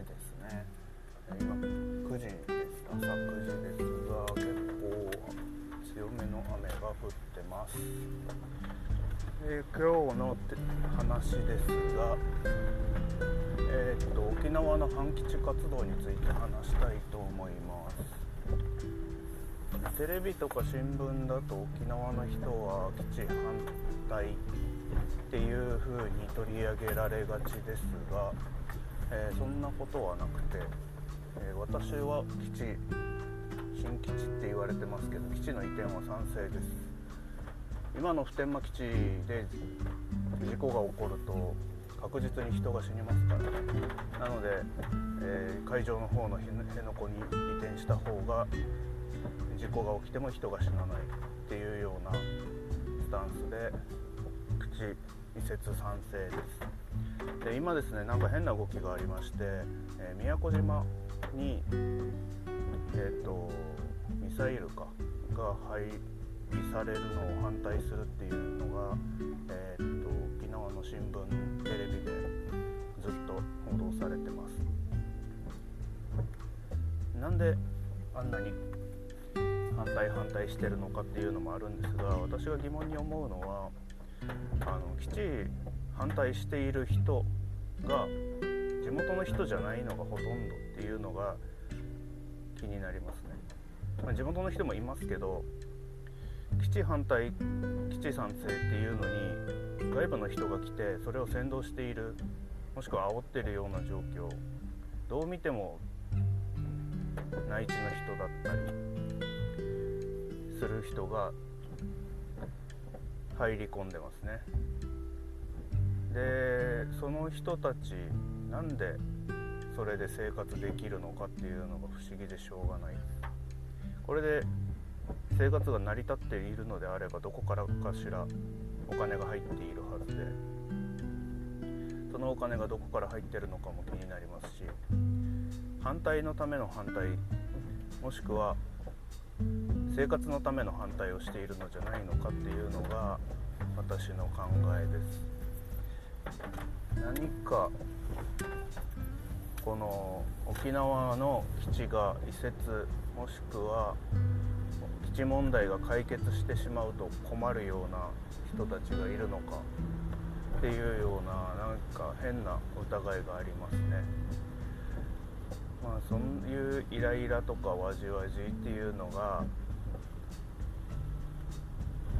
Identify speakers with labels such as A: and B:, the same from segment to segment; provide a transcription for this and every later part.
A: ですね、今9時です。朝9時ですが結構強めの雨が降ってます、えー、今日の話ですが、えー、っと沖縄の反基地活動について話したいと思います。テレビとか新聞だと沖縄の人は基地反対っていう風に取り上げられがちですが、えー、そんなことはなくて、えー、私は基地新基地って言われてますけど基地の移転は賛成です。今の普天間基地で事故が起こると確実に人が死にますから。ねなので、えー、会場の方の辺野古に移転した方が事故が起きても人が死なないっていうようなスタンスで口移設賛成です。で今ですねなんか変な動きがありまして、えー、宮古島にえっ、ー、とミサイルかが配備されるのを反対するっていうのが、えーと、と沖縄の新聞テレビでずっと報道されてます。なんであんなに反対反対してるのかっていうのもあるんですが私が疑問に思うのは反対している人が地元の人じゃないのがほとんどっていうのが気になりますね、まあ、地元の人もいますけど基地反対基地賛成っていうのに外部の人が来てそれを先導しているもしくは煽ってるような状況どう見ても内地の人だったりする人が入り込んでますね。でその人たちなんでそれで生活できるのかっていうのが不思議でしょうがない。これで生活が成り立っているのであればどこからかしらお金が入っているはずで。そのお金がどこから入ってるのかも気になりますし反対のための反対もしくは生活のための反対をしているのじゃないのかっていうのが私の考えです。何かこの沖縄の基地が移設もしくは基地問題が解決してしまうと困るような人たちがいるのかっていうようななんか変な疑いがありますね。まあそういうイライラとかわじわじっていうのが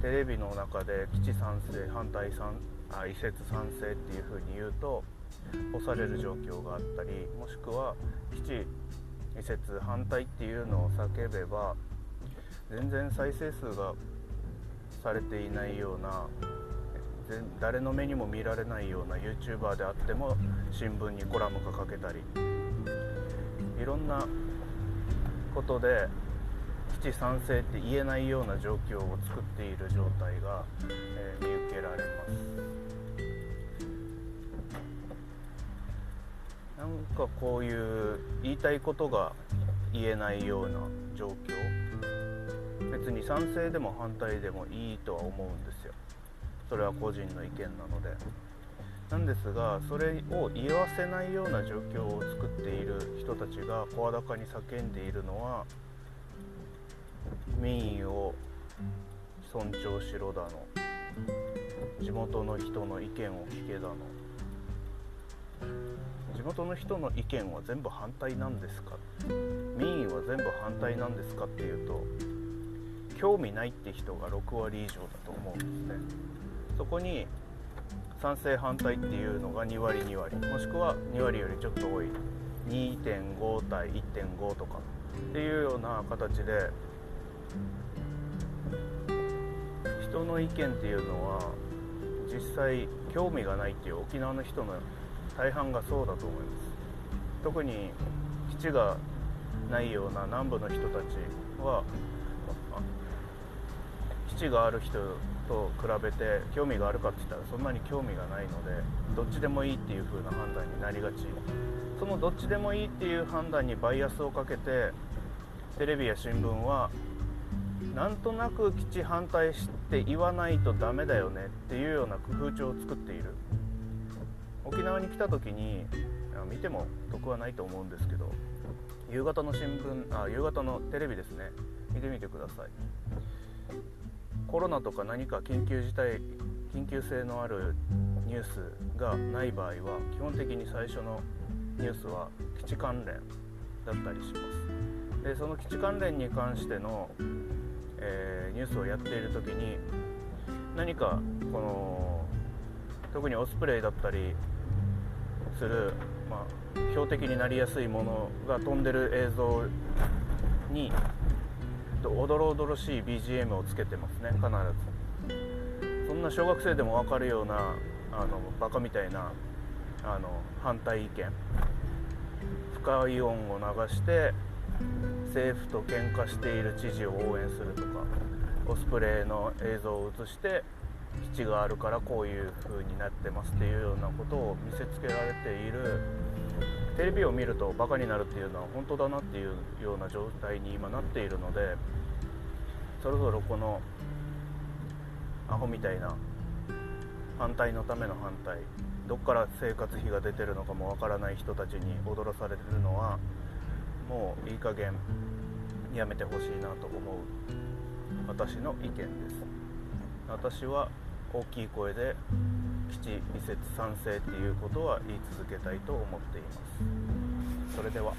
A: テレビの中で基地賛成反対賛あ移設賛成っていうふうに言うと押される状況があったりもしくは基地移設反対っていうのを叫べば全然再生数がされていないような誰の目にも見られないような YouTuber であっても新聞にコラムが書けたり。いろんなことで基地賛成って言えないような状況を作っている状態が、えー、見受けられます。なんかこういう言いたいことが言えないような状況。別に賛成でも反対でもいいとは思うんですよ。それは個人の意見なので。なんですがそれを言わせないような状況を作っている人たちが声高に叫んでいるのは民意を尊重しろだの。地元の人の意見を聞けだの。地元の人の意見は全部反対なんですか？民意は全部反対なんですかっていうと興味ないって人が6割以上だと思うんですね。そこに賛成反対っていうのが2割2割もしくは2割よりちょっと多い。2.5対1.5とかっていうような形で人の意見っていうのは実際興味がないっていう沖縄の人の大半がそうだと思います。特に基地がないような南部の人たちは基地がある人と比べて興味があるかって言ったらそんなに興味がないのでどっちでもいいっていう風な判断になりがち。そのどっちでもいいっていう判断にバイアスをかけてテレビや新聞はなんとなく基地反対して言わないとダメだよねっていうような工夫帳を作っている。沖縄に来た時に見ても得はないと思うんですけど夕方の新聞あ夕方のテレビですね。見てみてください。コロナとか何か緊急事態緊急性のあるニュースがない場合は基本的に最初のニュースは基地関連だったりします。でその基地関連に関しての、えー、ニュースをやっている時に何かこの特にオスプレイだったりする、まあ、標的になりやすいものが飛んでる映像におどろおどろしい BGM をつけてますね必ず。そんな小学生でも分かるようなあのバカみたいなあの反対意見深い音を流して政府と喧嘩している知事を応援するとかコスプレイの映像を映して基地があるからこういう風になってますっていうようなことを見せつけられている。テレビを見るとバカになるっていうのは本当だなっていうような状態に今なっているのでそろそろこのアホみたいな反対のための反対どっから生活費が出てるのかもわからない人たちに踊らされてるのはもういい加減やめてほしいなと思う私の意見です。私は大きい声で基地移設賛成っていうことは言い続けたいと思っています。それでは。